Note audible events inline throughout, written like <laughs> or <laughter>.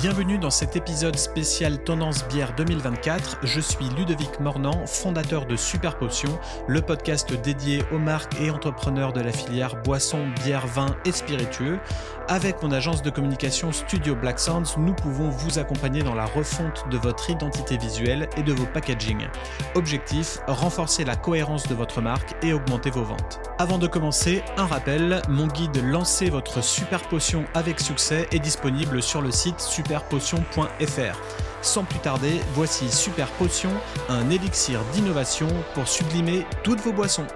Bienvenue dans cet épisode spécial Tendance Bière 2024. Je suis Ludovic Mornan, fondateur de Super Potion, le podcast dédié aux marques et entrepreneurs de la filière boissons, bière, vin et spiritueux. Avec mon agence de communication Studio Black Sounds, nous pouvons vous accompagner dans la refonte de votre identité visuelle et de vos packaging. Objectif, renforcer la cohérence de votre marque et augmenter vos ventes. Avant de commencer, un rappel, mon guide Lancez votre Super Potion avec succès est disponible sur le site super superpotion.fr. Sans plus tarder, voici Super Potion, un élixir d'innovation pour sublimer toutes vos boissons.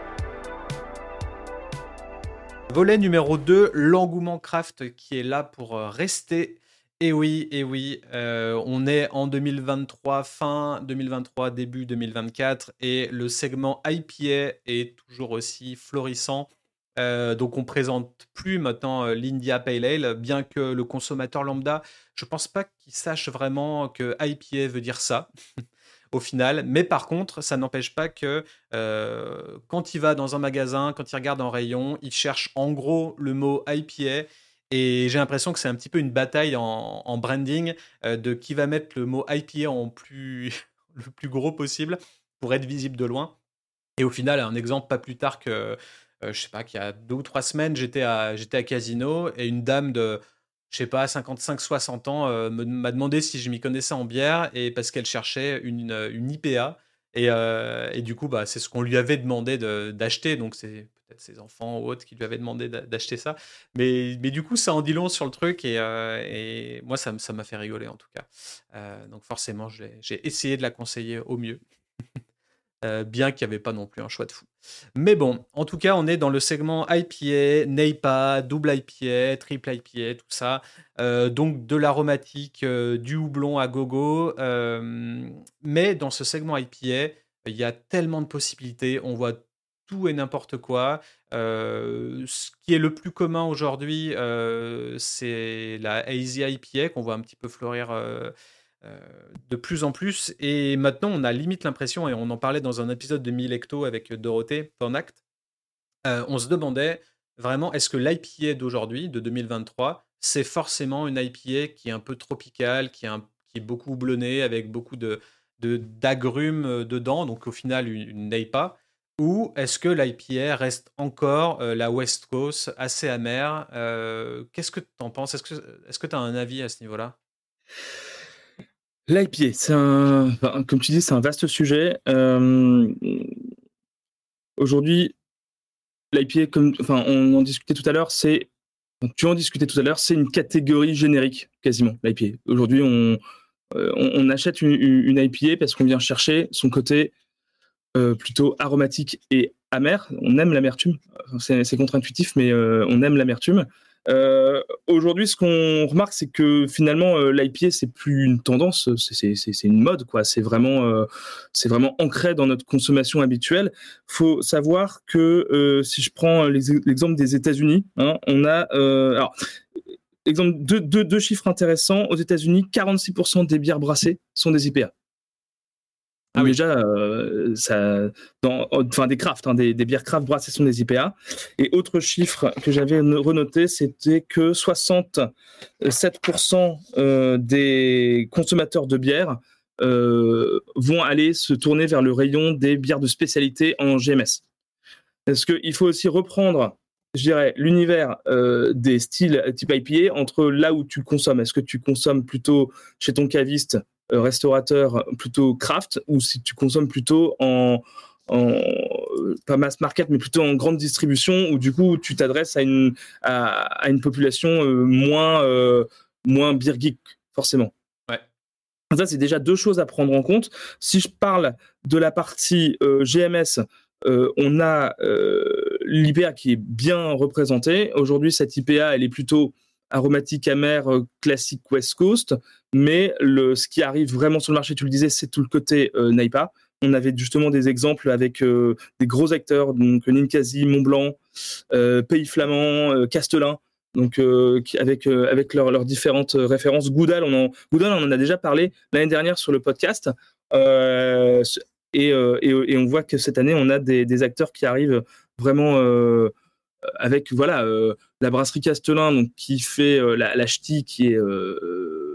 Volet numéro 2, l'engouement craft qui est là pour euh, rester. Et oui, et oui, euh, on est en 2023, fin 2023, début 2024, et le segment IPA est toujours aussi florissant. Euh, donc on présente plus maintenant euh, l'India Pale Ale, bien que le consommateur lambda, je pense pas qu'il sache vraiment que IPA veut dire ça <laughs> au final. Mais par contre, ça n'empêche pas que euh, quand il va dans un magasin, quand il regarde en rayon, il cherche en gros le mot IPA. Et j'ai l'impression que c'est un petit peu une bataille en, branding de qui va mettre le mot IPA en plus <laughs> le plus gros possible pour être visible de loin. Et au final, un exemple pas plus tard que je sais pas, qu'il y a deux ou trois semaines, j'étais à, j'étais à Casino et une dame de, je sais pas, 55-60 ans euh, m'a demandé si je m'y connaissais en bière et parce qu'elle cherchait une, euh, une IPA. Et, et, du coup, bah, c'est ce qu'on lui avait demandé d'acheter. Donc, c'est peut-être ses enfants ou autres qui lui avaient demandé d'acheter ça. Mais, mais du coup, ça en dit long sur le truc. Et, et moi, ça m'a fait rigoler en tout cas. donc, forcément, j'ai essayé de la conseiller au mieux. <laughs> Euh, bien qu'il n'y avait pas non plus un choix de fou. Mais bon, en tout cas, on est dans le segment IPA, NEIPA, double IPA, triple IPA, tout ça. Euh, donc de l'aromatique, euh, du houblon à gogo. mais dans ce segment IPA, il y a tellement de possibilités. On voit tout et n'importe quoi. ce qui est le plus commun aujourd'hui, c'est la Hazy IPA qu'on voit un petit peu fleurir de plus en plus. Et maintenant, on a limite l'impression, et on en parlait dans un épisode de Milecto avec Dorothée Pornact, euh, on se demandait vraiment, est-ce que l'IPA d'aujourd'hui, de 2023, c'est forcément une IPA qui est un peu tropicale, qui est, beaucoup houblonnée, avec beaucoup de, d'agrumes euh, dedans, donc au final une, une ou est-ce que l'IPA reste encore la West Coast assez amère? Qu'est-ce que tu en penses? Est-ce que tu as un avis à ce niveau-là? L'IPA, un, comme tu dis, c'est un vaste sujet. Euh, aujourd'hui, l'IPA, comme, enfin, on en discutait tout à l'heure, c'est, tu en discutais tout à l'heure, c'est une catégorie générique quasiment. L'IPA. Aujourd'hui, on, euh, on, achète une, une, IPA parce qu'on vient chercher son côté euh, plutôt aromatique et amer. On aime l'amertume. C'est contre-intuitif, mais on aime l'amertume. Euh, aujourd'hui, ce qu'on remarque, c'est que finalement, euh, l'IPA, c'est plus une tendance, c'est une mode, quoi. C'est vraiment, euh, c'est vraiment ancré dans notre consommation habituelle. Faut savoir que si je prends l'exemple des États-Unis, hein, on a, alors, exemple deux, deux chiffres intéressants. Aux États-Unis, 46% des bières brassées sont des IPA. Ah Déjà, euh, dans, enfin des crafts, hein, des, bières craft brassées sont des IPA. Et autre chiffre que j'avais renoté, c'était que 67% euh, des consommateurs de bière euh, vont aller se tourner vers le rayon des bières de spécialité en GMS. Est-ce qu'il faut aussi reprendre je dirais, l'univers des styles type IPA entre là où tu consommes. Est-ce que tu consommes plutôt chez ton caviste euh, restaurateur plutôt craft ou si tu consommes plutôt en, pas mass market, mais plutôt en grande distribution, où du coup tu t'adresses à une, à, une population euh, moins, euh, moins beer geek, forcément. Ouais. Ça, c'est déjà deux choses à prendre en compte. Si je parle de la partie GMS, on a l'IPA qui est bien représentée. Aujourd'hui, cette IPA, elle est plutôt aromatique amer euh, classique West Coast, mais le, ce qui arrive vraiment sur le marché, tu le disais, c'est tout le côté euh, Naipa. On avait justement des exemples avec euh, des gros acteurs, donc Ninkasi, Montblanc, Pays Flamand, Castelin, donc avec avec leurs différentes références. Goudal, on en Goudal, on en a déjà parlé l'année dernière sur le podcast. Et, et, on voit que cette année, on a des, des acteurs qui arrivent vraiment avec voilà la brasserie Castelin donc qui fait la, la ch'ti qui est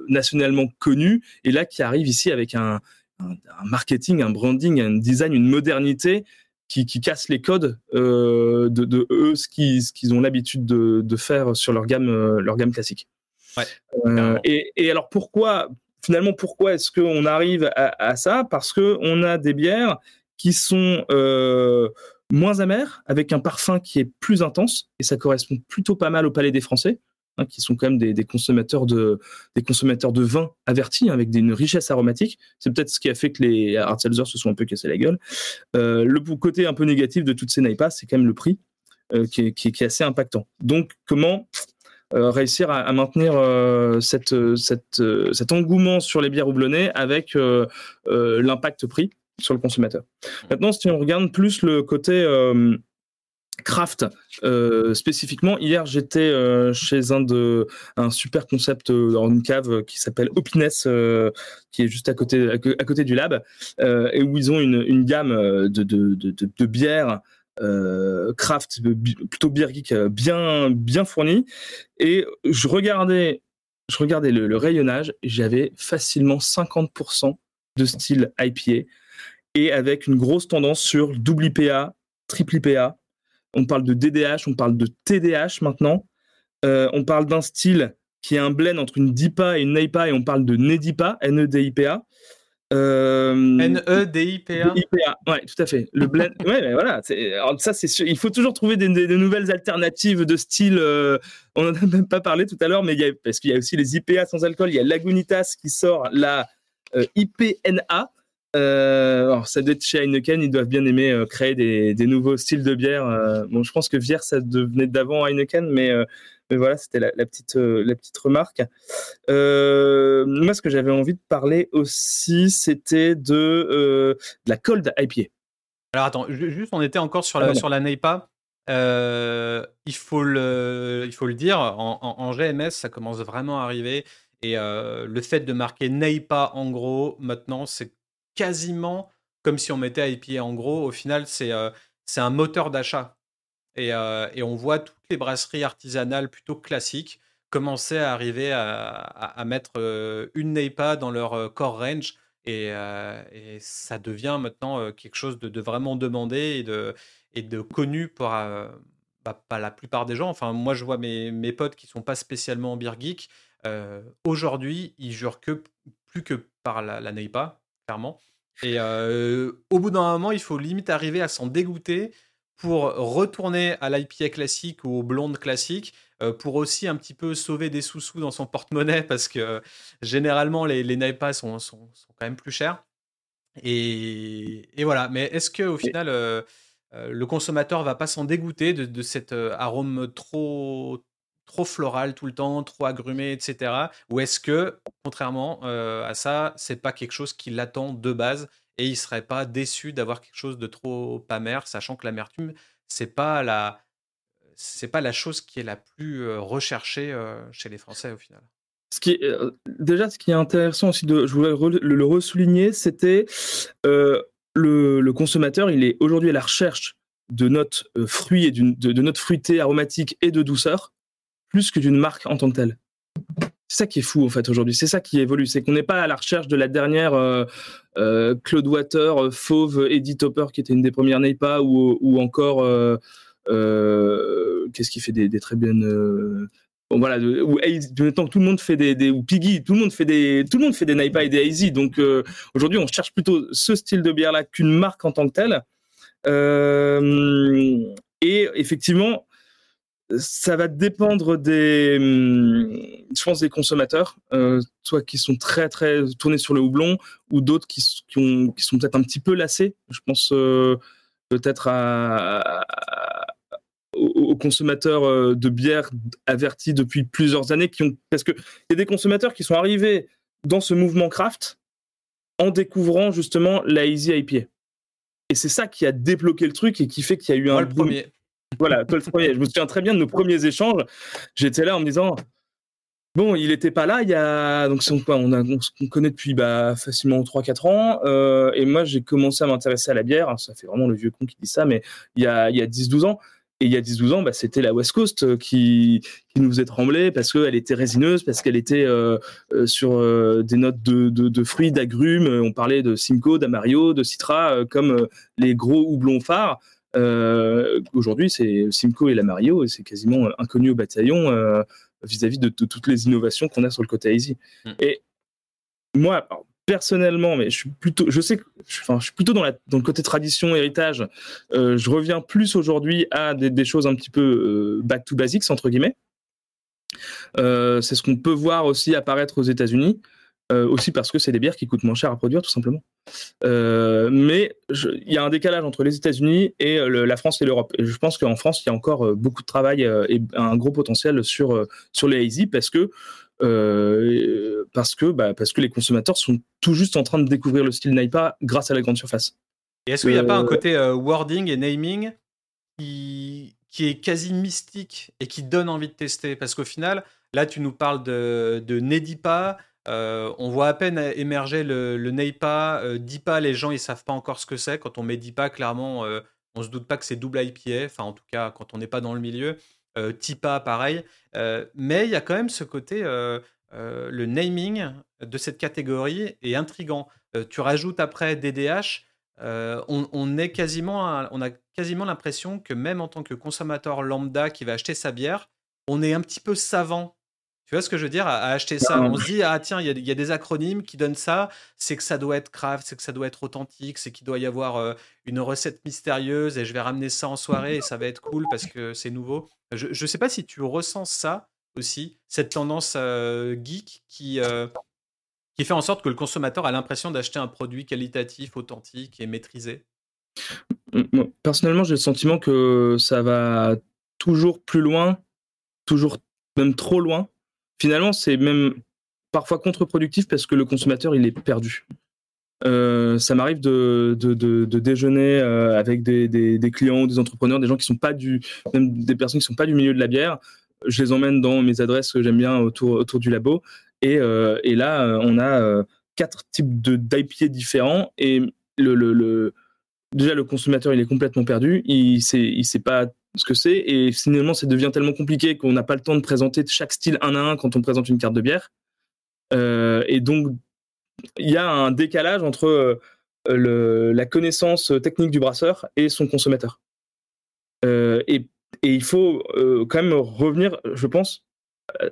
nationalement connues, et là qui arrivent ici avec un, marketing, un branding, un design, une modernité qui, qui casse les codes de, de, eux, ce qu'ils ont l'habitude de, de, faire sur leur gamme, leur gamme classique. Ouais, et, et, alors pourquoi finalement pourquoi est-ce qu'on arrive à, à ça? Parce que on a des bières qui sont moins amères, avec un parfum qui est plus intense, et ça correspond plutôt pas mal au palais des Français, hein, qui sont quand même des, consommateurs de des avertis, hein, avec une richesse aromatique. C'est peut-être ce qui a fait que les hard se sont un peu cassés la gueule. Euh, le côté un peu négatif de toutes ces naipas, c'est quand même le prix, euh, qui, est, assez impactant. Donc, comment euh, réussir à, maintenir cet engouement sur les bières houblonnées avec l'impact prix? Sur le consommateur. Maintenant, si on regarde plus le côté euh, craft euh, spécifiquement, hier j'étais euh, chez un de un super concept dans une cave qui s'appelle Opiness, qui est juste à côté à, côté du lab, et où ils ont une, une gamme de, de, de, bières. craft plutôt bière geek bien bien fournie et je regardais je regardais le rayonnage j'avais facilement 50% de style IPA et avec une grosse tendance sur double IPA, triple IPA. On parle de DDH, on parle de TDH maintenant. Euh, on parle d'un style qui est un blend entre une DIPA et une NEIPA et on parle de NEDIPA, N-E-D-I-P-A. Euh, N-E-D-I-P-A ouais, tout à fait. Le blend, <laughs> ouais, voilà. ça, c'est Il faut toujours trouver des, nouvelles alternatives de style. Euh, on n'en a même pas parlé tout à l'heure, mais il y a, parce qu'il y a aussi les IPA sans alcool. Il y a Lagunitas qui sort la IPNA, euh, alors, ça doit être chez Heineken, ils doivent bien aimer euh, créer des, nouveaux styles de bière. Euh. bon, je pense que Vier, ça devenait d'avant Heineken, mais, mais voilà, c'était la, petite, la petite remarque. moi, ce que j'avais envie de parler aussi, c'était de, la cold IPA. Alors, attends, juste, on était encore sur la, sur la NEIPA. il, faut le, il faut le dire, en, en, GMS, ça commence vraiment à arriver. Et le fait de marquer NEIPA en gros, maintenant, c'est quasiment comme si on mettait IPA en gros. Au final, c'est un moteur d'achat. Et, et, on voit toutes les brasseries artisanales plutôt classiques commencer à arriver à, à, mettre une NEIPA dans leur core range. Et, et, ça devient maintenant quelque chose de, vraiment demandé et de, et de connu pour bah, pas la plupart des gens. Enfin, moi, je vois mes, mes potes qui sont pas spécialement en beer geek. Aujourd'hui, ils jurent que plus que par la, la NEIPA, clairement. <laughs> Et au bout d'un moment, il faut limite arriver à s'en dégoûter pour retourner à l'IPA classique ou au blonde classique, pour aussi un petit peu sauver des sous-sous dans son porte-monnaie, parce que généralement, les, les sont, sont, quand même plus chers. Et, et voilà. Mais est-ce qu'au final, le consommateur va pas s'en dégoûter de, de cet arôme trop, trop floral tout le temps, trop agrumé, etc. Ou est-ce que, contrairement euh, à ça, c'est pas quelque chose qui l'attend de base et il serait pas déçu d'avoir quelque chose de trop amer, sachant que l'amertume, c'est pas la c'est pas la chose qui est la plus euh, recherchée euh, chez les Français au final. Ce qui déjà, ce qui est intéressant aussi, de, je voulais le, ressouligner, c'était le, consommateur, il est aujourd'hui à la recherche de notes fruits et de, de notes fruitées, aromatiques et de douceur plus que d'une marque en tant que telle. C'est ça qui est fou en fait aujourd'hui. C'est ça qui évolue. C'est qu'on n'est pas à la recherche de la dernière euh, euh Claude Water, euh, Fauve, Eddie Topper qui était une des premières NEIPA ou, ou encore qu'est-ce qui fait des, très bien bon voilà ou temps tout le monde fait des, ou Piggy tout le monde fait des tout le monde fait des et des Hazy donc aujourd'hui on cherche plutôt ce style de bière là qu'une marque en tant que telle et effectivement ça va dépendre des, hum, je pense, des consommateurs, euh, soit qui sont très très tournés sur le houblon, ou d'autres qui, qui, qui sont peut-être un petit peu lassés. Je pense euh, peut-être à, aux, consommateurs euh, de bière avertis depuis plusieurs années, qui ont, parce que il y a des consommateurs qui sont arrivés dans ce mouvement craft en découvrant justement la Easy IPA. Et c'est ça qui a débloqué le truc et qui fait qu'il y a eu un le premier. Voilà, toi le. Je me souviens très bien de nos premiers échanges. J'étais là en me disant, bon, il n'était pas là il y a. Donc, on, on, on connaît depuis bah, facilement 3-4 ans. Euh, et moi, j'ai commencé à m'intéresser à la bière. Ça fait vraiment le vieux con qui dit ça, mais il y a, a 10-12 ans. Et il y a 10-12 ans, bah, c'était la West Coast euh, qui, nous faisait trembler parce qu'elle était résineuse, parce qu'elle était euh, sur des notes de, de, fruits, d'agrumes. On parlait de Simcoe, d'Amario, de Citra comme les gros houblons phares. Aujourd'hui, c'est Simcoe et l'Amario et c'est quasiment inconnu au bataillon vis-à-vis de, toutes les innovations qu'on a sur le côté Easy. Mm. Et moi, personnellement, mais je suis plutôt, je sais que, enfin, je suis plutôt dans, la, dans le côté tradition, héritage. Euh, je reviens plus aujourd'hui à des, choses un petit peu euh, back to basics entre guillemets. Euh, c'est ce qu'on peut voir aussi apparaître aux États-Unis, aussi parce que c'est des bières qui coûtent moins cher à produire tout simplement. mais il y a un décalage entre les États-Unis et la France et l'Europe. Et je pense qu'en France, il y a encore beaucoup de travail et un gros potentiel sur sur les hazy parce que euh, parce, que, bah, parce que les consommateurs sont tout juste en train de découvrir le style Naipa grâce à la grande surface. Et est-ce qu'il n'y a pas un euh, côté euh, wording et naming qui, qui est quasi mystique et qui donne envie de tester? Parce qu'au final, là, tu nous parles de, de Nedipa. On voit à peine émerger le, Neipa. Dipa, les gens, ils savent pas encore ce que c'est. Quand on met Dipa, clairement, on se doute pas que c'est double IPA. Enfin, en tout cas, quand on n'est pas dans le milieu. Euh, Tipa, pareil. Euh, mais il y a quand même ce côté, euh, le naming de cette catégorie est intrigant. tu rajoutes après DDH, on a quasiment l'impression que même en tant que consommateur lambda qui va acheter sa bière, on est un petit peu savant tu vois ce que je veux dire? À, acheter ça On se dit, ah tiens, il y, a des acronymes qui donnent ça, c'est que ça doit être craft, c'est que ça doit être authentique, c'est qu'il doit y avoir euh, une recette mystérieuse et je vais ramener ça en soirée et ça va être cool parce que c'est nouveau. Je ne sais pas si tu ressens ça aussi, cette tendance euh, geek qui, euh, qui fait en sorte que le consommateur a l'impression d'acheter un produit qualitatif, authentique et maîtrisé. Personnellement, j'ai le sentiment que ça va toujours plus loin, toujours même trop loin finalement, c'est même parfois contre-productif parce que le consommateur, il est perdu. Euh, ça m'arrive de, déjeuner euh, avec des, clients, des entrepreneurs, des gens qui sont pas du, même des personnes qui sont pas du milieu de la bière. Je les emmène dans mes adresses que j'aime bien autour, du labo. Et, euh, là, on a quatre types de d'IPA différents. Et le, déjà, le consommateur, il est complètement perdu. Il sait, il sait pas ce que c'est. Et finalement, ça devient tellement compliqué qu'on n'a pas le temps de présenter chaque style un à un quand on présente une carte de bière. Euh, et donc, il y a un décalage entre euh, la connaissance technique du brasseur et son consommateur. Euh, et, il faut quand même revenir, je pense,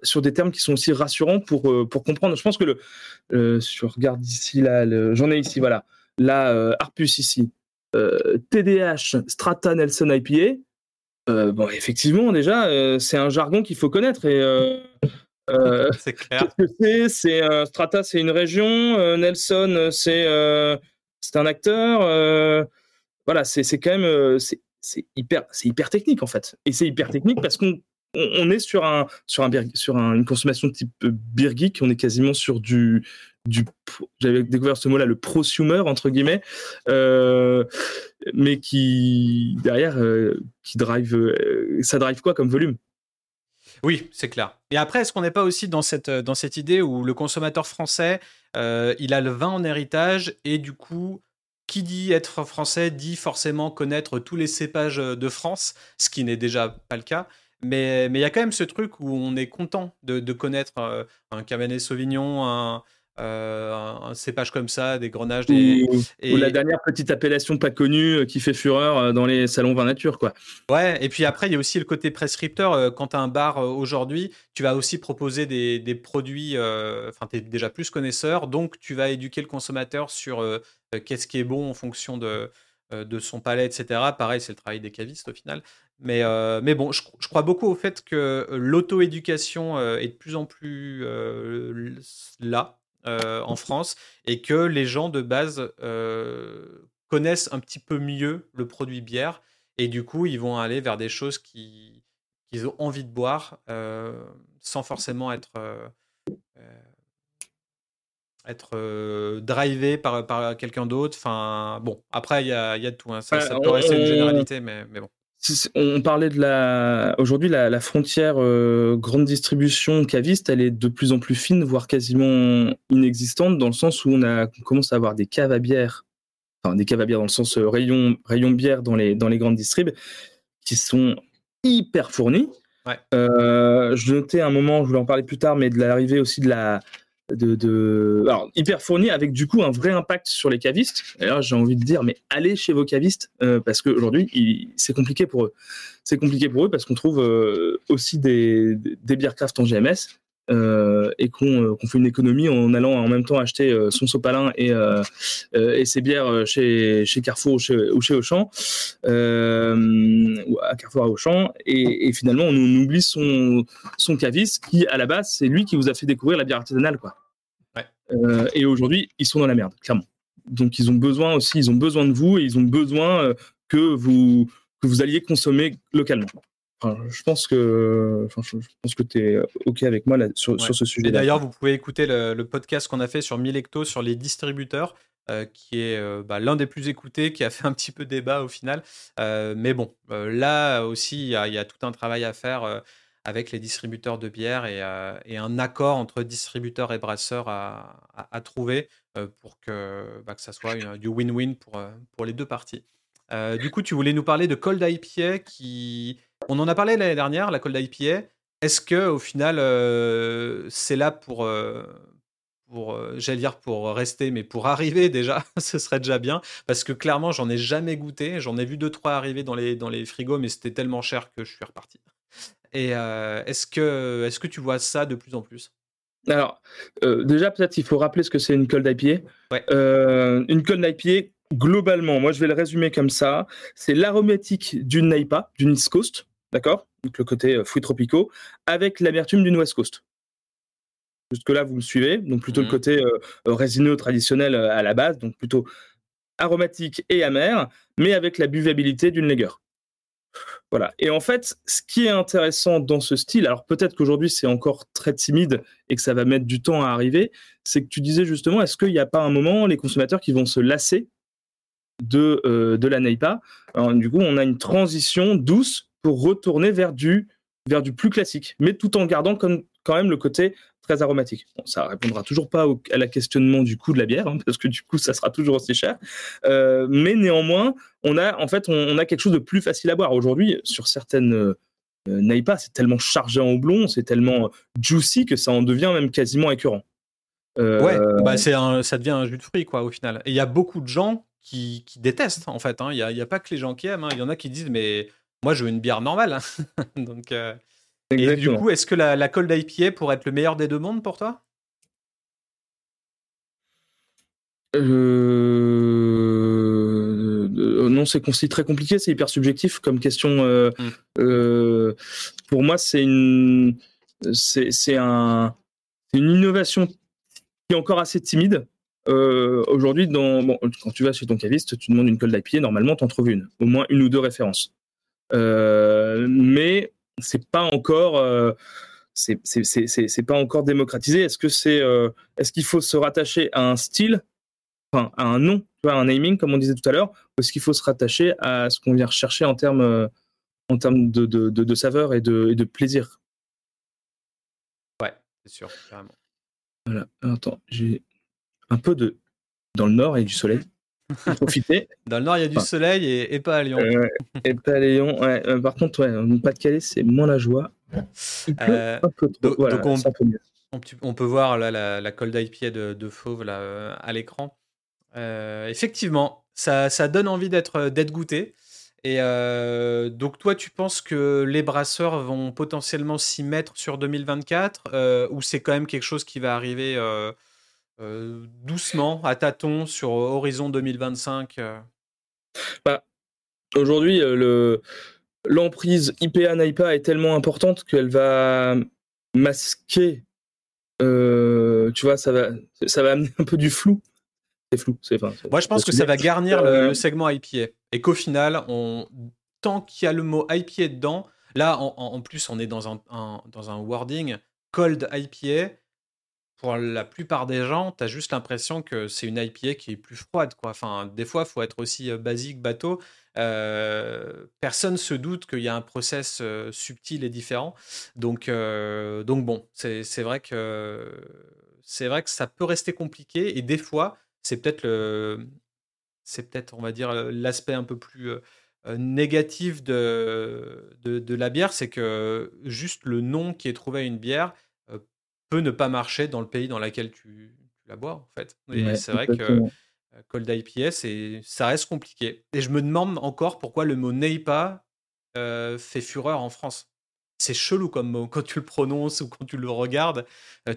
sur des termes qui sont aussi rassurants pour, comprendre. Je pense que le, je regarde ici, j'en ai ici, voilà, la Arpus ici, TDH Strata Nelson IPA, euh, bon, effectivement, déjà, euh, c'est un jargon qu'il faut connaître. Et, euh, <laughs> c'est clair. Qu'est-ce que c'est? C'est Strata, c'est une région. Nelson, c'est c'est un acteur. voilà, c'est quand même c'est hyper c'est hyper technique en fait. Et c'est hyper technique parce qu'on on est sur un sur un sur une consommation type geek. On est quasiment sur du j'avais découvert ce mot-là, le prosumer entre guillemets, euh, mais qui derrière euh, qui drive, euh, ça drive quoi comme volume? Oui, c'est clair. Et après, est-ce qu'on n'est pas aussi dans cette dans cette idée où le consommateur français, il a le vin en héritage et du coup qui dit être français dit forcément connaître tous les cépages de France, ce qui n'est déjà pas le cas. Mais il y a quand même ce truc où on est content de, de connaître un Cabernet Sauvignon, un, euh, un, cépage comme ça, des grenages. Des... Ou, la dernière petite appellation pas connue euh, qui fait fureur euh, dans les salons vin nature. Quoi. Ouais, et puis après, il y a aussi le côté prescripteur. Quand tu as un bar aujourd'hui, tu vas aussi proposer des, des produits, enfin, tu es déjà plus connaisseur, donc tu vas éduquer le consommateur sur qu'est-ce qui est bon en fonction de, de son palais, etc. Pareil, c'est le travail des cavistes au final. Mais, mais bon, je, je, crois beaucoup au fait que l'auto-éducation est de plus en plus là euh, en France et que les gens de base euh, connaissent un petit peu mieux le produit bière et du coup ils vont aller vers des choses qu'ils ont envie de boire euh, sans forcément être être drivé par, par quelqu'un d'autre. Enfin, bon, après, il y a, y a, de tout. Hein. Ça, ça peut rester une généralité, mais, mais bon on parlait de la. Aujourd'hui, la, frontière euh, grande distribution caviste, elle est de plus en plus fine, voire quasiment inexistante, dans le sens où on, a, commence à avoir des caves à bière, enfin des caves à bière dans le sens euh, rayon, rayon bière dans les, dans les grandes distribs, qui sont hyper fournie. je notais un moment, je voulais en parler plus tard, mais de l'arrivée aussi de la, de, alors hyper fourni avec du coup un vrai impact sur les cavistes. Alors j'ai envie de dire mais allez chez vos cavistes euh, parce qu'aujourd'hui c'est compliqué pour eux. C'est compliqué pour eux parce qu'on trouve euh, aussi des, des, bières craft en GMS et qu'on fait une économie en allant en même temps acheter son sopalin et, et ses bières chez, chez Carrefour ou chez, ou chez Auchan, ou à Carrefour à Auchan, et, et, finalement on, oublie son, son caviste qui à la base c'est lui qui vous a fait découvrir la bière artisanale quoi. et aujourd'hui ils sont dans la merde clairement. Donc ils ont besoin aussi, ils ont besoin de vous et ils ont besoin que vous que vous alliez consommer localement je pense que, je, pense que tu es OK avec moi là, sur, ce sujet. Et d'ailleurs, vous pouvez écouter le, podcast qu'on a fait sur Milecto sur les distributeurs, euh, qui est euh, bah, l'un des plus écoutés, qui a fait un petit peu débat au final. Euh, mais bon, là aussi, il y, a tout un travail à faire avec les distributeurs de bière et, un accord entre distributeurs et brasseurs à, trouver pour que, bah, que ça soit du win-win pour, pour les deux parties. du coup, tu voulais nous parler de Cold IPA qui on en a parlé l'année dernière, la Cold IPA. Est-ce que au final, euh, c'est là pour, euh, pour euh, j'allais dire pour rester, mais pour arriver déjà, <laughs> ce serait déjà bien. Parce que clairement, j'en ai jamais goûté. J'en ai vu deux trois arriver dans les dans les frigos, mais c'était tellement cher que je suis reparti. Et est-ce que est-ce que tu vois ça de plus en plus? Alors déjà, peut-être il faut rappeler ce que c'est une cold IPA. une cold IPA, globalement, moi je vais le résumer comme ça, c'est l'aromatique d'une Naipa, d'une East Coast, d'accord? Donc le côté euh, fruits tropicaux, avec l'amertume d'une West Coast. Jusque-là, vous me suivez, donc plutôt le mmh. côté euh, euh, résineux traditionnel à la base, donc plutôt aromatique et amer, mais avec la buvabilité d'une Lager. Voilà. Et en fait, ce qui est intéressant dans ce style, alors peut-être qu'aujourd'hui c'est encore très timide et que ça va mettre du temps à arriver, c'est que tu disais justement, est-ce qu'il n'y a pas un moment les consommateurs qui vont se lasser de, euh, de la NEIPA? du coup, on a une transition douce pour retourner vers du, vers du plus classique, mais tout en gardant quand même le côté très aromatique. Bon, ça répondra toujours pas à la questionnement du coût de la bière, hein, parce que du coup, ça sera toujours aussi cher. Euh, mais néanmoins, on a en fait, on, a quelque chose de plus facile à boire. Aujourd'hui, sur certaines euh, NEIPA, c'est tellement chargé en houblon, c'est tellement juicy que ça en devient même quasiment écœurant. Ouais, bah ça devient un jus de fruits quoi au final. Et il y a beaucoup de gens qui, détestent, en fait. Hein. Il n'y a, pas que les gens qui aiment. Hein. Il y en a qui disent, mais moi, je veux une bière normale. Hein. <laughs> Donc, euh, Et du coup, est-ce que la, la Cold IPA pourrait être le meilleur des deux mondes pour toi? Euh, euh, non, c'est très compliqué, c'est hyper subjectif comme question. Mmh. pour moi, c'est une, c'est un, une innovation qui est encore assez timide. Euh, aujourd'hui, quand tu vas chez ton caviste, tu demandes une colle d'IPA, normalement, tu en trouves une, au moins une ou deux références. Euh, mais c'est pas encore. Euh, c'est pas encore démocratisé. Est-ce que c'est est-ce qu'il faut se rattacher à un style, enfin à un nom, tu un naming comme on disait tout à l'heure, ou est-ce qu'il faut se rattacher à ce qu'on vient rechercher en termes en termes de, de, de, saveur et de, et de plaisir? Ouais, c'est sûr, carrément. Voilà. Attends, j'ai un peu de. Dans le nord, a du soleil. <laughs> Dans le nord, il y a du soleil et, pas à Lyon. et pas à Lyon. Ouais. Euh, par contre, ouais, Pas-de-Calais, c'est moins la joie. Euh, un peu trop. Donc, on, on, peut voir là, la, la cold IPA de, de Fauve là, euh, à l'écran. effectivement, ça, ça, donne envie d'être goûté. Et donc, toi, tu penses que les brasseurs vont potentiellement s'y mettre sur 2024 ou c'est quand même quelque chose qui va arriver euh, doucement, à tâtons, sur horizon 2025 euh. bah, Aujourd'hui, euh, le, l'emprise IPA NIPA est tellement importante qu'elle va masquer. tu vois, ça va, ça va amener un peu du flou. C'est flou. C'est, Moi, je pense que ça va garnir le, segment IPA. Et qu'au final, on, tant qu'il y a le mot IPA dedans, là, en, plus, on est dans un, un, dans un wording cold IPA pour la plupart des gens, tu as juste l'impression que c'est une IPA qui est plus froide. Quoi. Enfin, des fois, il faut être aussi basique, bateau. Euh, personne se doute qu'il y a un process subtil et différent. Donc, donc bon, c'est vrai que vrai que ça peut rester compliqué et des fois, c'est peut-être le, c'est peut-être, on va dire, l'aspect un peu plus négatif de, de, la bière, c'est que juste le nom qui est trouvé à une bière peut ne pas marcher dans le pays dans lequel tu, la bois, en fait. Et c'est vrai que Cold IPA, ça reste compliqué. Et je me demande encore pourquoi le mot Neipa fait fureur en France. C'est chelou comme mot. Quand tu le prononces ou quand tu le regardes,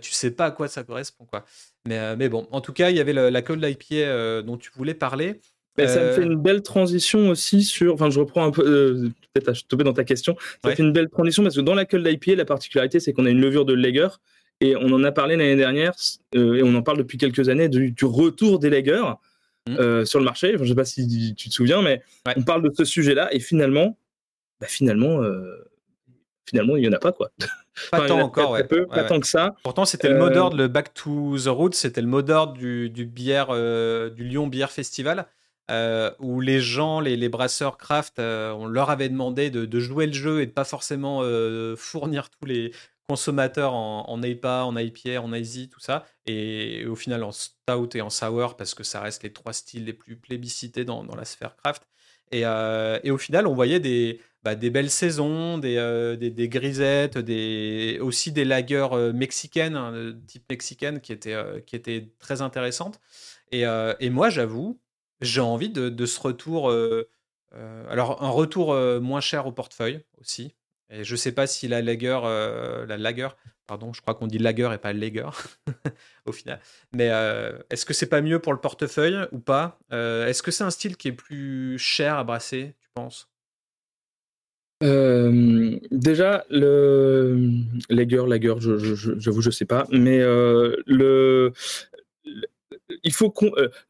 tu sais pas à quoi ça correspond. Quoi. Mais, mais bon, en tout cas, il y avait la Cold IPA dont tu voulais parler. Ça me fait une belle transition aussi sur. Enfin, je reprends un peu. Peut-être à tomber dans ta question. Ça fait une belle transition parce que dans la Cold IPA, la particularité, c'est qu'on a une levure de Lager et on en a parlé l'année dernière, euh, et on en parle depuis quelques années, du, retour des laggers mmh. euh, sur le marché. je ne sais pas si tu te souviens, mais on parle de ce sujet-là, et finalement, bah, finalement, euh, finalement, il n'y en a pas. quoi. Pas <laughs> tant encore, ouais. pas tant que ça. Pourtant, c'était le mot d'ordre, le Back to the Roots, c'était le mot d'ordre du, du, bière, du Lyon Beer Festival. où les gens, les, brasseurs craft, on leur avait demandé de, de, jouer le jeu et de pas forcément fournir tous les, consommateurs en, en IPA, en IPA, en IZ, tout ça, et au final en stout et en sour, parce que ça reste les trois styles les plus plébiscités dans, la sphère craft. Et, euh, et, au final, on voyait des, bah, belles saisons, des, euh, des, grisettes, des, aussi des lagers euh, mexicaines, hein, type mexicaine, qui étaient, très intéressantes. Et, moi, j'avoue, j'ai envie de, ce retour. alors, un retour moins cher au portefeuille aussi, je sais pas si la lager, euh, la lager, pardon, je crois qu'on dit lager et pas lager <laughs> au final. Mais euh, est-ce que c'est pas mieux pour le portefeuille ou pas? Euh, Est-ce que c'est un style qui est plus cher à brasser, tu penses? Déjà, le lager, lager, j'avoue, je, je, sais pas, mais le, il faut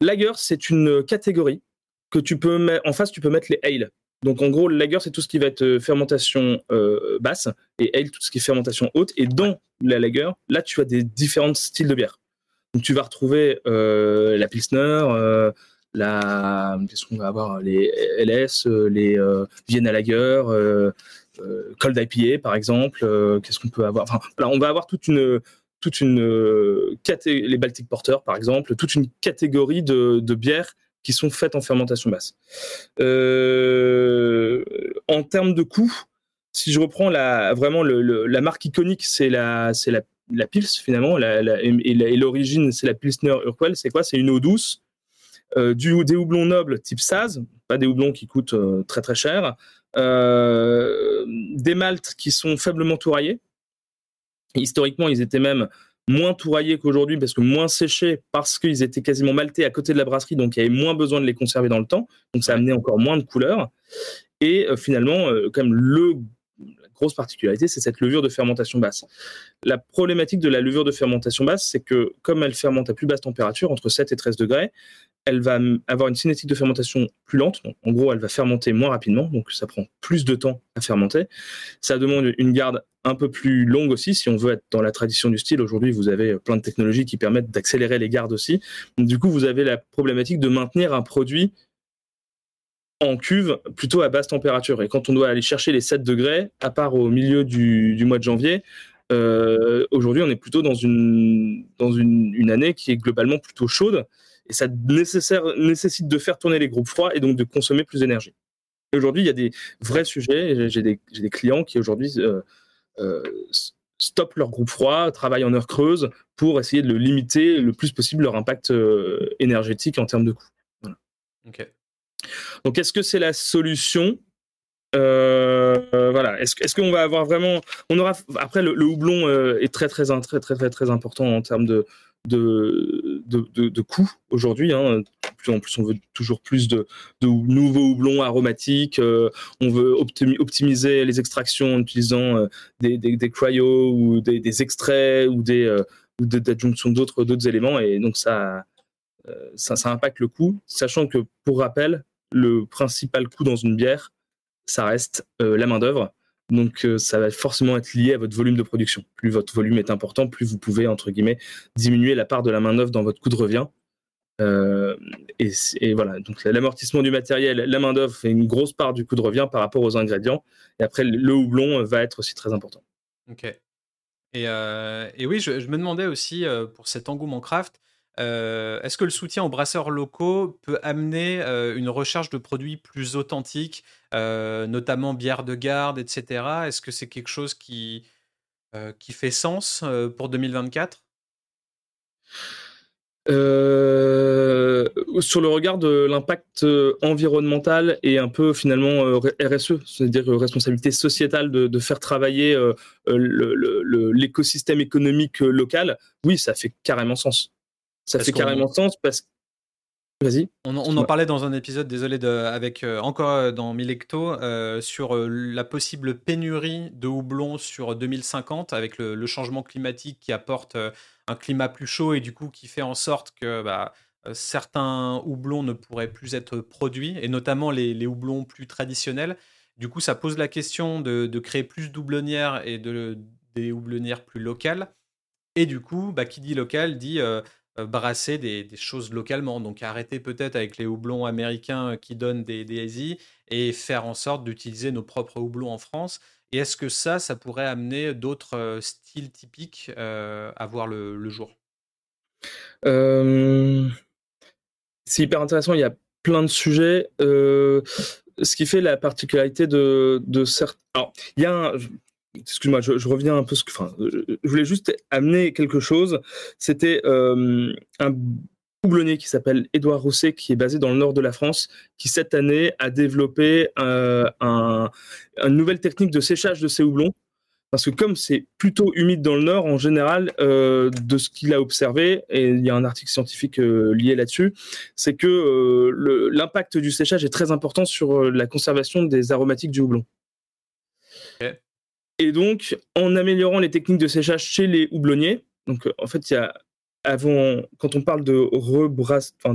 lager, c'est une catégorie que tu peux mettre en face, tu peux mettre les ale. Donc en gros, le lager, c'est tout ce qui va être euh, fermentation euh, basse et ale, tout ce qui est fermentation haute. Et dans la lager, là, tu as des différents styles de bière. Donc tu vas retrouver euh, la Pilsner, la qu'est-ce qu'on va avoir les LS, les Vienna Lager, Cold IPA par exemple. qu'est-ce qu'on peut avoir? On va avoir toute une toute une les Baltic Porter par exemple, toute une catégorie de, de bières qui sont faites en fermentation basse. Euh, en termes de coût, si je reprends la, vraiment la marque iconique, c'est la, c'est la, la Pils finalement, et l'origine c'est la Pilsner Urquell. C'est quoi? C'est une eau douce, euh, du, des houblons nobles type Saz, pas des houblons qui coûtent euh, très très cher, des maltes qui sont faiblement touraillés. Historiquement, ils étaient même moins touraillés qu'aujourd'hui parce que moins séchés parce qu'ils étaient quasiment maltés à côté de la brasserie, donc il y avait moins besoin de les conserver dans le temps, donc ça amenait encore moins de couleurs. Et euh, finalement, euh, comme le la grosse particularité, c'est cette levure de fermentation basse. La problématique de la levure de fermentation basse, c'est que comme elle fermente à plus basse température, entre 7 et 13 degrés, elle va avoir une cinétique de fermentation plus lente. en gros, elle va fermenter moins rapidement, donc ça prend plus de temps à fermenter. Ça demande une garde un peu plus longue aussi, si on veut être dans la tradition du style. Aujourd'hui, vous avez plein de technologies qui permettent d'accélérer les gardes aussi. Du coup, vous avez la problématique de maintenir un produit en cuve plutôt à basse température. Et quand on doit aller chercher les 7 degrés, à part au milieu du, mois de janvier, euh, aujourd'hui, on est plutôt dans, une, dans une année qui est globalement plutôt chaude et ça nécessite de faire tourner les groupes froids et donc de consommer plus d'énergie. Aujourd'hui, il y a des vrais sujets. J'ai des, des, clients qui aujourd'hui euh, euh, stoppent leur groupe froid, travaillent en heure creuse pour essayer de le limiter le plus possible leur impact euh, énergétique en termes de coût. Donc, est-ce que c'est la solution? Voilà. Est-ce qu'on va avoir vraiment On aura après le, houblon est très très très très très très important en termes de de, de, de, coûts aujourd'hui. Hein. En plus, on veut toujours plus de, nouveaux houblons aromatiques. Euh, on veut optimiser les extractions en utilisant euh, des, des, cryos ou des, extraits ou des euh, d'autres éléments. Et donc ça, ça, ça impacte le coût, sachant que pour rappel, le principal coût dans une bière, ça reste la main d'œuvre. Donc euh, ça va forcément être lié à votre volume de production. Plus votre volume est important, plus vous pouvez, entre guillemets, diminuer la part de la main-d'œuvre dans votre coût de revient. Euh, et, voilà, donc l'amortissement du matériel, la main-d'œuvre fait une grosse part du coût de revient par rapport aux ingrédients. Et après, le houblon va être aussi très important. Ok. Et, euh, oui, je, me demandais aussi, pour cet engouement craft, est-ce que le soutien aux brasseurs locaux peut amener une recherche de produits plus authentiques, notamment bière de garde, etc. Est-ce que c'est quelque chose qui, fait sens pour 2024 euh, sur le regard de l'impact euh, environnemental et un peu finalement euh, RSE, c'est-à-dire responsabilité sociétale de, faire travailler l'écosystème économique local, oui, ça fait carrément sens. Ça fait carrément sens parce que Vas-y. On, en parlait dans un épisode, désolé, de, avec encore dans Milecto, sur la possible pénurie de houblon sur 2050 avec le, changement climatique qui apporte un climat plus chaud et du coup qui fait en sorte que bah, euh, certains houblons ne pourraient plus être produits, et notamment les, houblons plus traditionnels. Du coup, ça pose la question de, créer plus d'houblonnières et de, des houblonnières plus locales. Et du coup, bah, qui dit local dit euh, euh, brasser des, choses localement. Donc arrêter peut-être avec les houblons américains qui donnent des, des et faire en sorte d'utiliser nos propres houblons en France. Et est-ce que ça, ça pourrait amener d'autres styles typiques à voir le, jour? C'est hyper intéressant, il y a plein de sujets. ce qui fait la particularité de, de certains... Alors, il y a un... Excuse-moi, je, reviens un peu. Enfin, je voulais juste amener quelque chose. C'était un houblonnier qui s'appelle Édouard Rousset, qui est basé dans le nord de la France, qui cette année a développé euh, un, une nouvelle technique de séchage de ses houblons. Parce que comme c'est plutôt humide dans le nord, en général, euh, de ce qu'il a observé, et il y a un article scientifique euh, lié là-dessus, c'est que l'impact du séchage est très important sur la conservation des aromatiques du houblon. Et donc, en améliorant les techniques de séchage chez les houblonniers, donc en fait, il y a quand on parle de,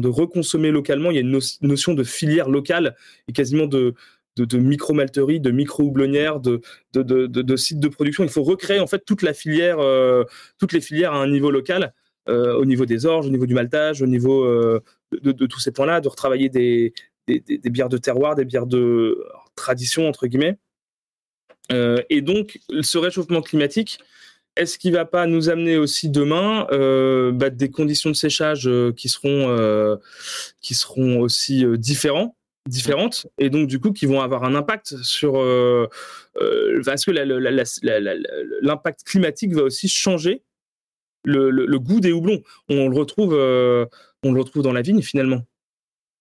reconsommer localement, il y a une notion de filière locale et quasiment de, micro-malterie, de micro-houblonnière, de, de, de, de production. Il faut recréer en fait toute la filière, euh, toutes les filières à un niveau local, euh, au niveau des orges, au niveau du maltage, au niveau euh, de, tous ces points-là, de retravailler des, bières de terroir, des bières de tradition, entre guillemets. Et donc, ce réchauffement climatique, est-ce qu'il va pas nous amener aussi demain euh, bah, des conditions de séchage euh, qui seront euh, qui seront aussi différentes et donc du coup qui vont avoir un impact sur parce que l'impact climatique va aussi changer le, goût des houblons? On le retrouve on le retrouve dans la vigne finalement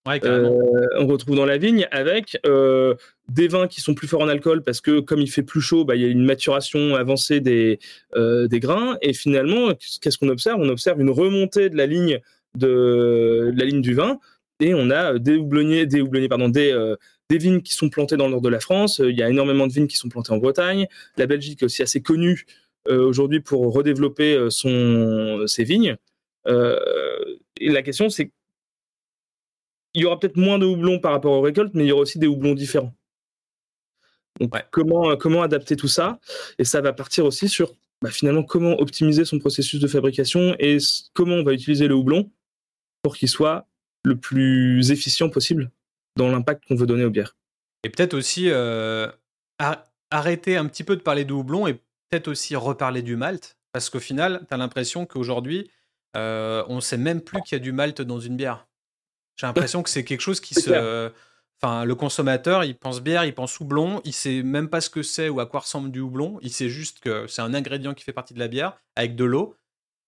euh, on retrouve dans la vigne avec euh, des vins qui sont plus forts en alcool parce que comme il fait plus chaud, bah, il y a une maturation avancée des, euh, des grains. Et finalement, qu'est-ce qu'on observe? On observe une remontée de la ligne de, la ligne du vin et on a des houblonniers, des houblonniers, pardon, des, des vignes qui sont plantées dans le nord de la France. Il y a énormément de vignes qui sont plantées en Bretagne. La Belgique est aussi assez connue aujourd'hui pour redévelopper son, ses vignes. et la question, c'est il y aura peut-être moins de houblons par rapport aux récoltes, mais il y aura aussi des houblons différents. Donc, comment, euh, comment adapter tout ça? Et ça va partir aussi sur bah, finalement comment optimiser son processus de fabrication et comment on va utiliser le houblon pour qu'il soit le plus efficient possible dans l'impact qu'on veut donner aux bières. Et peut-être aussi euh, arrêter un petit peu de parler de houblon et peut-être aussi reparler du malt, parce qu'au final, tu as l'impression qu'aujourd'hui, euh, on ne sait même plus qu'il y a du malt dans une bière. J'ai l'impression que c'est quelque chose qui <laughs> se. Enfin, le consommateur, il pense bière, il pense houblon, il sait même pas ce que c'est ou à quoi ressemble du houblon. Il sait juste que c'est un ingrédient qui fait partie de la bière avec de l'eau,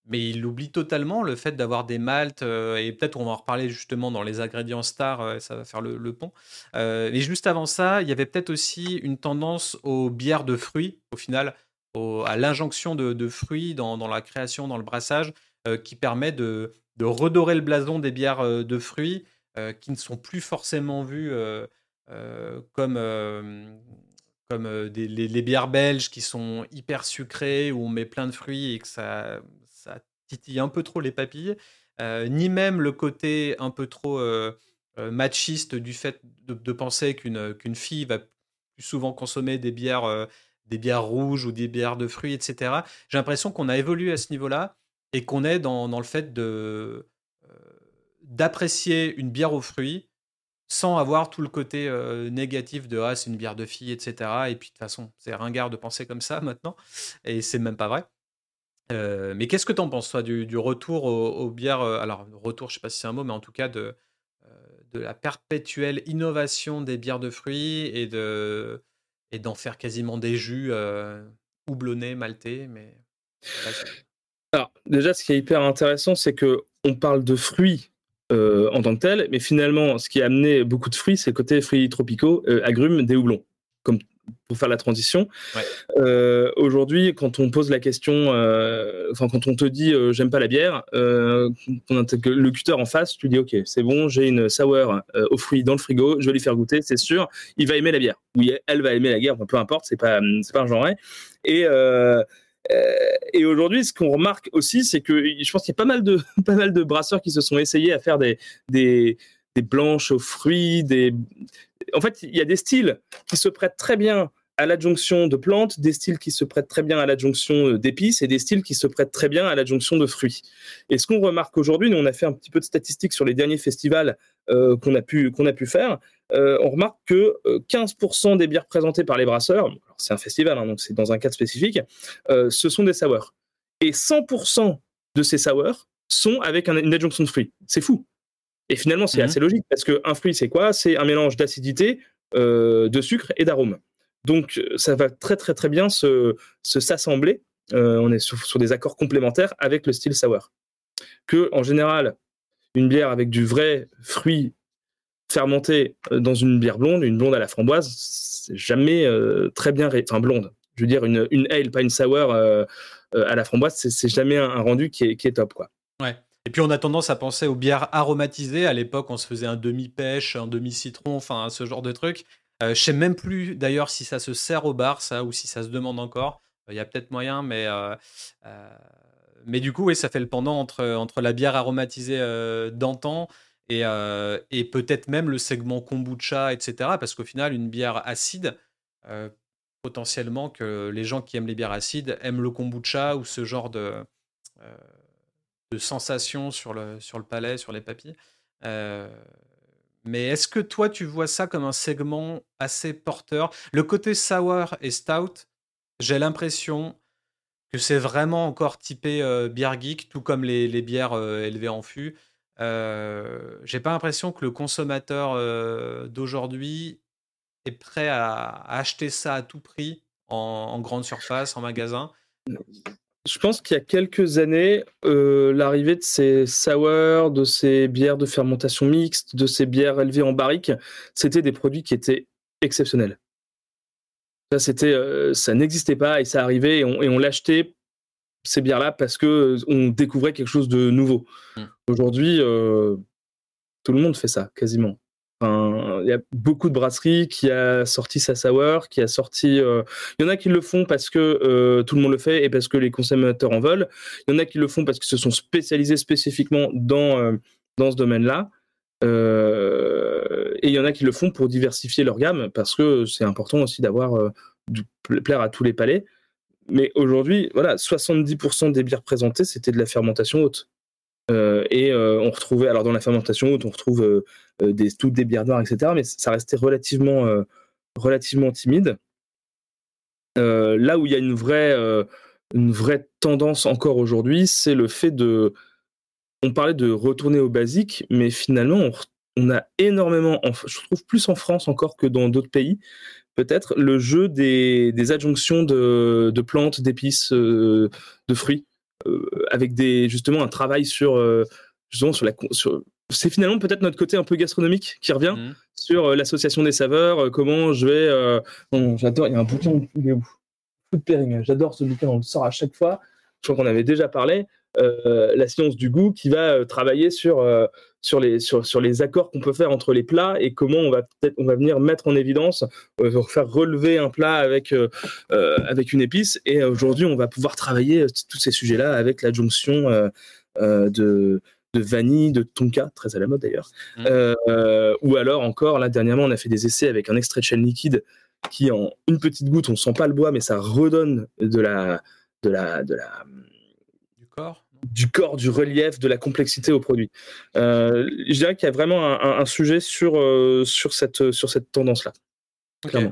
mais il oublie totalement le fait d'avoir des maltes. Euh, et peut-être on va en reparler justement dans les ingrédients stars, euh, ça va faire le, pont. Euh, mais juste avant ça, il y avait peut-être aussi une tendance aux bières de fruits, au final, à l'injonction de, fruits dans, dans, la création, dans le brassage, qui permet de de redorer le blason des bières euh, de fruits euh, qui ne sont plus forcément vues euh, comme, comme les, bières belges qui sont hyper sucrées, où on met plein de fruits et que ça, ça titille un peu trop les papilles, ni même le côté un peu trop machiste du fait de, penser qu'une qu'une fille va plus souvent consommer des bières, des bières rouges ou des bières de fruits, etc. J'ai l'impression qu'on a évolué à ce niveau-là et qu'on est dans, le fait de euh, d'apprécier une bière aux fruits sans avoir tout le côté euh, négatif de ah c'est une bière de fille etc et puis de toute façon c'est ringard de penser comme ça <laughs> maintenant. Et c'est même pas vrai. Mais qu'est-ce que tu en penses, toi, du, retour aux, bières Alors, retour, je sais pas si c'est un mot, mais en tout cas, de, de la perpétuelle innovation des bières de fruits et de et d'en faire quasiment des jus houblonnés, maltais. Mais alors déjà, ce qui est hyper intéressant, c'est que on parle de fruits en tant que tel, mais finalement, ce qui a amené beaucoup de fruits, c'est le côté fruits tropicaux, agrumes, des houblons, comme pour faire la transition. Euh, aujourd'hui, quand on pose la question, euh, enfin quand on te dit euh, j'aime pas la bière, euh, le cuteur en face, tu dis ok, c'est bon, j'ai une sour aux fruits dans le frigo, je vais lui faire goûter, c'est sûr, il va aimer la bière. Oui, elle va aimer la bière, peu importe, c'est pas c'est pas un genre. Et et aujourd'hui, ce qu'on remarque aussi, c'est que je pense qu'il y a pas mal de <laughs> pas mal de brasseurs qui se sont essayés à faire des des, des blanches aux fruits, des en fait, il y a des styles qui se prêtent très bien à l'adjonction de plantes, des styles qui se prêtent très bien à l'adjonction euh, d'épices et des styles qui se prêtent très bien à l'adjonction de fruits. Et ce qu'on remarque aujourd'hui, nous on a fait un petit peu de statistiques sur les derniers festivals euh, qu'on a pu qu'on a pu faire. Euh, on remarque que 15% des bières présentées par les brasseurs, c'est un festival, hein, donc c'est dans un cadre spécifique, ce sont des sours. Et 100% de ces sours sont avec une adjonction de fruits. C'est fou. Et finalement, c'est mmh assez logique parce qu'un fruit, c'est quoi? C'est un mélange d'acidité, de sucre et d'arôme. Donc euh, ça va très très très bien se, s'assembler. Euh, on est sur, des accords complémentaires avec le style sour. Que en général, une bière avec du vrai fruit fermenté euh, dans une bière blonde, une blonde à la framboise, c'est jamais très bien, enfin blonde. Je veux dire une, une ale, pas une sour à la framboise, c'est jamais un, rendu qui est, qui est top quoi. Ouais. Et puis on a tendance à penser aux bières aromatisées. À l'époque, on se faisait un demi-pêche, un demi-citron, enfin ce genre de truc. Euh, je sais même plus d'ailleurs si ça se sert au bar, ça, ou si ça se demande encore. Il y a peut-être moyen, mais, euh, euh, mais du coup, oui, ça fait le pendant entre, entre la bière aromatisée d'antan et, et peut-être même le segment kombucha, etc. Parce qu'au final, une bière acide, potentiellement que les gens qui aiment les bières acides aiment le kombucha ou ce genre de, de sensation sur le, sur le palais, sur les papilles. Mais est-ce que toi, tu vois ça comme un segment assez porteur? Le côté sour et stout, j'ai l'impression que c'est vraiment encore typé bière geek, tout comme les, bières élevées en fût. J'ai pas l'impression que le consommateur d'aujourd'hui est prêt à, acheter ça à tout prix en grande surface, en magasin je pense qu'il y a quelques années, euh, l'arrivée de ces sours, de ces bières de fermentation mixte, de ces bières élevées en barrique, c'était des produits qui étaient exceptionnels. Ça, c'était, euh, ça n'existait pas et ça arrivait et on, l'achetait ces bières-là parce que euh, on découvrait quelque chose de nouveau. Mmh. Aujourd'hui, tout le monde fait ça quasiment il y a beaucoup de brasseries qui a sorti sa sour, qui a sorti. Euh, il y en a qui le font parce que euh, tout le monde le fait et parce que les consommateurs en veulent. Il y en a qui le font parce qu'ils se sont spécialisés spécifiquement dans euh, dans ce domaine-là. et il y en a qui le font pour diversifier leur gamme parce que c'est important aussi d'avoir plaire à tous les palais. Mais aujourd'hui, voilà, 70% des bières présentées, c'était de la fermentation haute. Euh, et euh, on retrouvait, alors dans la fermentation haute, on retrouve euh, des, toutes des bières noires, etc. Mais ça restait relativement, relativement timide. là où il y a une vraie, une vraie tendance encore aujourd'hui, c'est le fait de. On parlait de retourner au basique, mais finalement, on, a énormément, je trouve plus en France encore que dans d'autres pays, peut-être, le jeu des, adjonctions de plantes, d'épices, de fruits. Euh, avec des justement un travail sur euh, justement sur la sur, c'est finalement peut-être notre côté un peu gastronomique qui revient mmh. sur euh, l'association des saveurs, comment je vais. j'adore, il y a un bouquin, il est où J'adore ce bouquin, on le sort à chaque fois. Je crois qu'on avait déjà parlé. la science du goût qui va travailler sur sur les, sur, sur les accords qu'on peut faire entre les plats et comment on va peut-être on va venir mettre en évidence, euh, faire relever un plat avec, euh, euh, avec une épice. Et aujourd'hui, on va pouvoir travailler tous ces sujets-là avec l'adjonction de, de vanille, de tonka, très à la mode d'ailleurs. Mmh. ou alors encore, là dernièrement, on a fait des essais avec un extrait de chêne liquide qui, en une petite goutte, on sent pas le bois, mais ça redonne de la, de la, de la, du corps? Du corps, du relief, de la complexité au produit. Euh, je dirais qu'il y a vraiment un, sujet sur, euh, sur cette, sur cette tendance-là.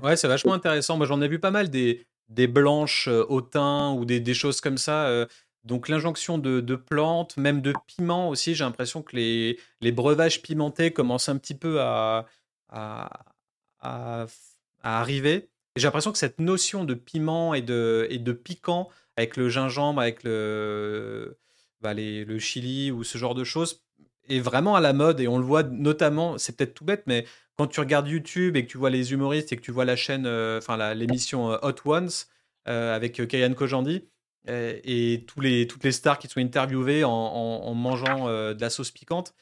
Ouais, c'est vachement intéressant. Moi, j'en ai vu pas mal des, des blanches euh, au teint ou des, des choses comme ça. donc l'injonction de, plantes, même de piments aussi, j'ai l'impression que les, les, breuvages pimentés commencent un petit peu à, à, à, arriver. J'ai l'impression que cette notion de piment et de, et de piquant avec le gingembre, avec le, bah, le chili ou ce genre de choses est vraiment à la mode et on le voit notamment, c'est peut-être tout bête, mais quand tu regardes YouTube et que tu vois les humoristes et que tu vois la chaîne, euh, enfin l'émission euh, Hot Ones euh, avec Kayan Kojandi, et les, toutes les stars qui sont interviewées en, mangeant de la sauce piquante,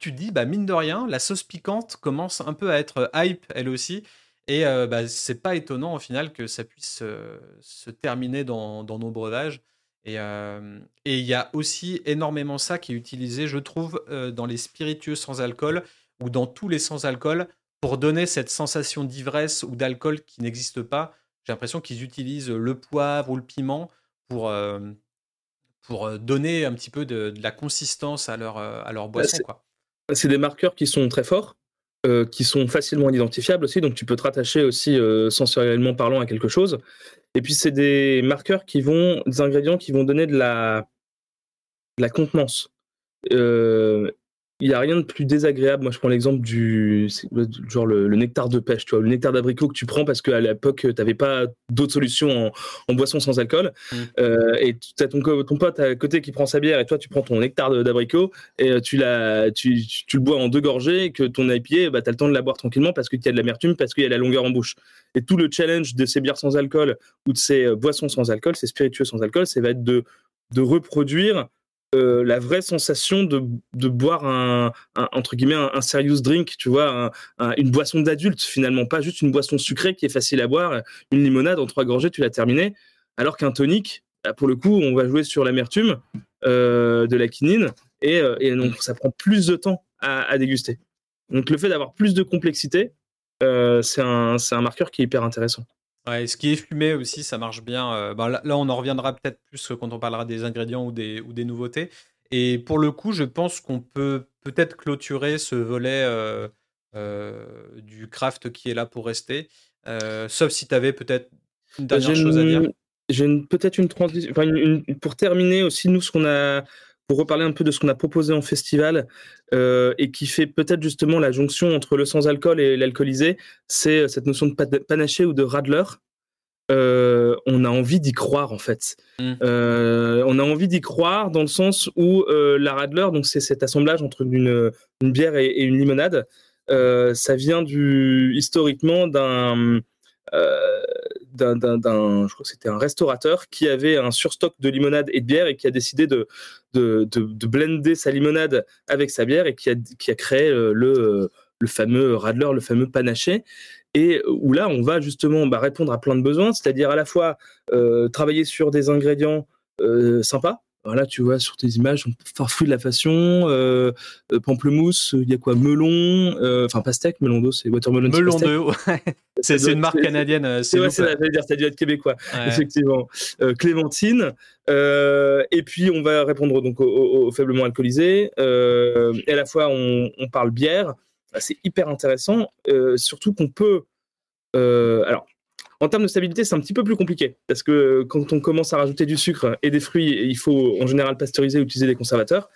tu dis, bah, mine de rien, la sauce piquante commence un peu à être hype elle aussi. Et bah, c'est pas étonnant au final que ça puisse se terminer dans, dans, nos breuvages. Et il y a aussi énormément ça qui est utilisé, je trouve, dans les spiritueux sans alcool ou dans tous les sans alcool pour donner cette sensation d'ivresse ou d'alcool qui n'existe pas j'ai l'impression qu'ils utilisent le poivre ou le piment pour, pour donner un petit peu de, la consistance à leur, à leur bah, boisson. C'est des marqueurs qui sont très forts, qui sont facilement identifiables aussi, donc tu peux te rattacher aussi sensoriellement parlant à quelque chose. Et puis c'est des marqueurs qui vont, des ingrédients qui vont donner de la, de la contenance il n'y a rien de plus désagréable. Moi, je prends l'exemple du genre le, nectar de pêche, tu vois, le nectar d'abricot que tu prends parce qu'à l'époque, tu n'avais pas d'autre solution en, boisson sans alcool. Mm. Euh, et tu as ton, ton, pote à côté qui prend sa bière et toi, tu prends ton nectar d'abricot et euh, tu, la, tu, le bois en deux gorgées et que ton IPA, bah, tu as le temps de la boire tranquillement parce qu'il y a de l'amertume, parce qu'il y a la longueur en bouche. Et tout le challenge de ces bières sans alcool ou de ces euh, boissons sans alcool, ces spiritueux sans alcool, ça va être de, de reproduire euh, la vraie sensation de, boire un, entre guillemets un, serious drink, tu vois, une boisson d'adulte finalement, pas juste une boisson sucrée qui est facile à boire, une limonade en trois gorgées tu l'as terminé, alors qu'un tonic, bah, pour le coup, on va jouer sur l'amertume euh, de la quinine et, euh, et, donc ça prend plus de temps à, déguster. Donc le fait d'avoir plus de complexité, c'est un, un marqueur qui est hyper intéressant. Ouais, ce qui est fumé aussi, ça marche bien. Euh, bah, là, on en reviendra peut-être plus quand on parlera des ingrédients ou des, ou des nouveautés. Et pour le coup, je pense qu'on peut peut-être clôturer ce volet euh, euh, du craft qui est là pour rester. sauf si tu avais peut-être une dernière chose à dire. J'ai peut-être une transition. pour terminer aussi, nous, ce qu'on a pour reparler un peu de ce qu'on a proposé en festival euh, et qui fait peut-être justement la jonction entre le sans-alcool et l'alcoolisé, c'est euh, cette notion de panaché ou de radler. Euh, on a envie d'y croire en fait. Mmh. on a envie d'y croire dans le sens où la radler, donc c'est cet assemblage entre une, bière et, une limonade, ça vient du historiquement d'un d'un, je crois que c'était un restaurateur qui avait un surstock de limonade et de bière et qui a décidé de, de, de, blender sa limonade avec sa bière et qui a, qui a créé euh, le, le fameux Radler, le fameux panaché. Et où là, on va justement bah, répondre à plein de besoins, c'est-à-dire à la fois euh, travailler sur des ingrédients euh, sympas, voilà, tu vois sur tes images, farfouille de la façon, euh, euh, pamplemousse, il y a quoi, melon, euh, enfin pastèque, melon d'eau, c'est watermelon. Melon d'eau, <laughs> c'est une marque canadienne. C'est vrai, c'est dire, ça dû être québécois, effectivement. clémentine, et puis on va répondre donc aux, faiblement alcoolisés. et à la fois, on, on parle bière, bah, c'est hyper intéressant, surtout qu'on peut. alors, en termes de stabilité, c'est un petit peu plus compliqué parce que quand on commence à rajouter du sucre et des fruits, il faut en général pasteuriser ou utiliser des conservateurs.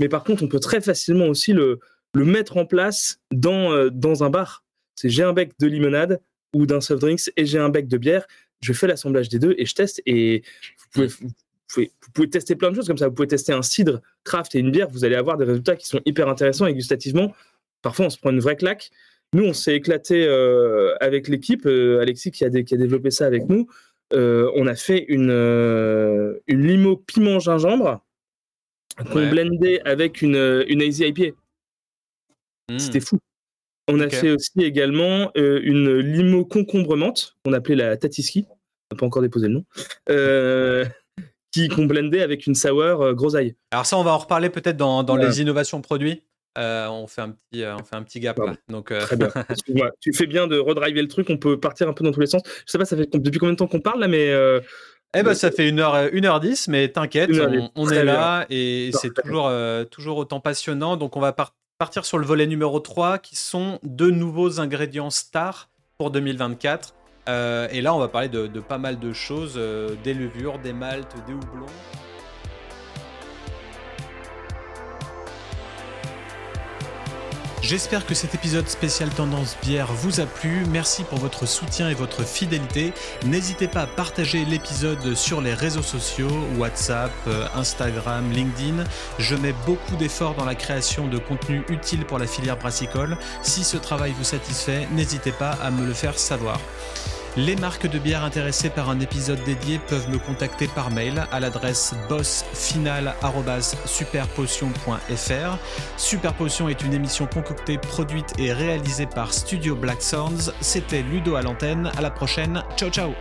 Mais par contre, on peut très facilement aussi le, mettre en place dans, euh, dans un bar. C'est j'ai un bec de limonade ou d'un soft drinks et j'ai un bec de bière. Je fais l'assemblage des deux et je teste. Et vous pouvez, vous pouvez, tester plein de choses comme ça. Vous pouvez tester un cidre craft et une bière. Vous allez avoir des résultats qui sont hyper intéressants et gustativement. Parfois, on se prend une vraie claque. Nous, on s'est éclaté euh, avec l'équipe. Euh, Alexis qui a, qui a, développé ça avec nous. Euh, on a fait une, une limo piment gingembre qu'on blendait avec une, une Easy IPA. Hmm. C'était fou. On a fait aussi également une limo concombre menthe qu'on appelait la Tatiski. On n'a pas encore déposé le nom. <laughs> qui qu'on blendait avec une sour groseille. Alors ça, on va en reparler peut-être dans, dans les innovations produits. Euh, on, fait un petit, euh, on fait un petit gap là. Donc, euh, Très bien. <laughs> tu fais bien de redriver le truc. On peut partir un peu dans tous les sens. Je sais pas, ça fait depuis combien de temps qu'on parle là, mais. Eh ben, ça fait 1h, 1h10, mais t'inquiète, on, est là et c'est toujours, toujours autant passionnant. Donc, on va partir sur le volet numéro 3 qui sont deux nouveaux ingrédients stars pour 2024. et là, on va parler de, de pas mal de choses des levures, des maltes, des houblons. J'espère que cet épisode spécial Tendance Bière vous a plu. Merci pour votre soutien et votre fidélité. N'hésitez pas à partager l'épisode sur les réseaux sociaux, WhatsApp, euh, Instagram, LinkedIn. Je mets beaucoup d'efforts dans la création de contenu utile pour la filière brassicole. Si ce travail vous satisfait, n'hésitez pas à me le faire savoir. Les marques de bière intéressées par un épisode dédié peuvent me contacter par mail à l'adresse bossfinal@superpotion.fr. Super Potion est une émission concoctée, produite et réalisée par Studio Black Sounds. C'était Ludo à l'antenne. À la prochaine. Ciao ciao.